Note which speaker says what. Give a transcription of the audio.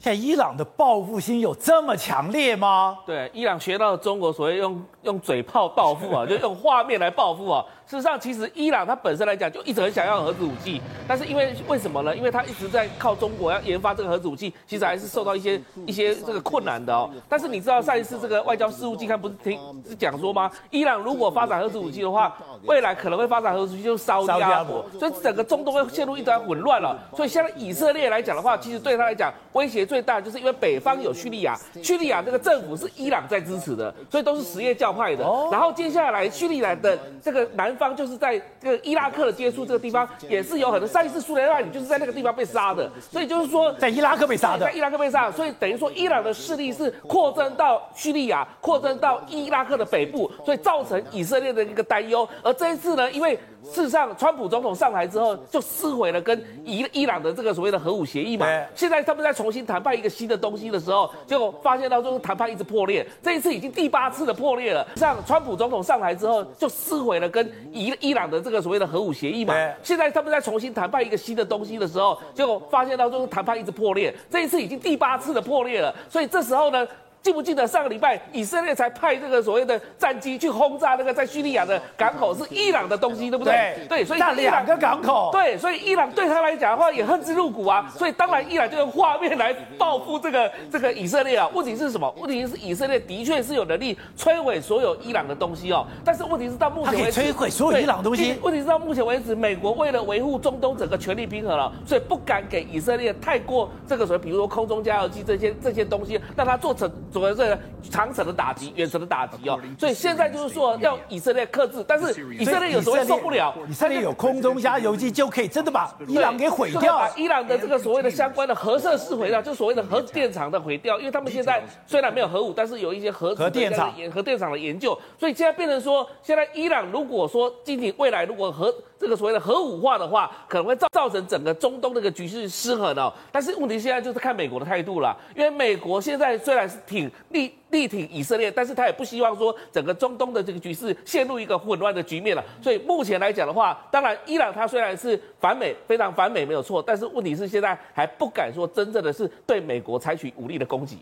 Speaker 1: 现在伊朗的报复心有这么强烈吗？
Speaker 2: 对，伊朗学到中国所谓用用嘴炮报复啊，就用画面来报复啊。事实上，其实伊朗它本身来讲就一直很想要核子武器，但是因为为什么呢？因为它一直在靠中国要研发这个核子武器，其实还是受到一些一些这个困难的哦。但是你知道上一次这个外交事务季刊不是听是讲说吗？伊朗如果发展核子武器的话，未来可能会发展核子武器就沙乌地阿拉伯，所以整个中东会陷入一团混乱了。所以现在以色列来讲的话，其实对他来讲威胁最大，就是因为北方有叙利亚，叙利亚这个政府是伊朗在支持的，所以都是什叶教派的。然后接下来叙利亚的这个南方就是在这个伊拉克的接触这个地方，也是有很多上一次苏莱曼尼就是在那个地方被杀的，所以就是说
Speaker 1: 在伊拉克被杀的，
Speaker 2: 在伊拉克被杀，所以等于说伊朗的势力是扩增到叙利亚，扩增到伊拉克的北部，所以造成以色列的一个担忧。而这一次呢，因为事实上，川普总统上台之后就撕毁了跟伊伊朗的这个所谓的核武协议嘛。现在他们在重新谈判一个新的东西的时候，结果发现到就是谈判一直破裂。这一次已经第八次的破裂了。上川普总统上台之后就撕毁了跟伊伊朗的这个所谓的核武协议嘛。现在他们在重新谈判一个新的东西的时候，结果发现到就是谈判一直破裂。这一次已经第八次的破裂了。所以这时候呢。记不记得上个礼拜以色列才派这个所谓的战机去轰炸那个在叙利亚的港口，是伊朗的东西，对不
Speaker 1: 对？
Speaker 2: 对，所以
Speaker 1: 那两个港口，
Speaker 2: 对，所以伊朗对他来讲的话也恨之入骨啊。所以当然伊朗就用画面来报复这个这个以色列啊。问题是什么？问题是以色列的确是有能力摧毁所有伊朗的东西哦。但是问题是到目前为止，
Speaker 1: 摧毁所有伊朗的东西。
Speaker 2: 问题是到目前为止，美国为了维护中东整个权力平衡了，所以不敢给以色列太过这个所谓，比如说空中加油机这些这些东西，让他做成所谓这个。长程的打击，远程的打击哦，所以现在就是说要以色列克制，但是以色列有时候会受不了，
Speaker 1: 以色列有空中加油机就可以真的把伊朗给毁掉，
Speaker 2: 把伊朗的这个所谓的相关的核设施毁掉，就所谓的核电厂的毁掉，因为他们现在虽然没有核武，但是有一些核
Speaker 1: 核电厂、
Speaker 2: 核电厂的研究，所以现在变成说，现在伊朗如果说今年未来如果核这个所谓的核武化的话，可能会造造成整个中东这个局势失衡哦。但是问题现在就是看美国的态度了，因为美国现在虽然是力力挺以色列，但是他也不希望说整个中东的这个局势陷入一个混乱的局面了。所以目前来讲的话，当然伊朗他虽然是反美，非常反美没有错，但是问题是现在还不敢说真正的是对美国采取武力的攻击。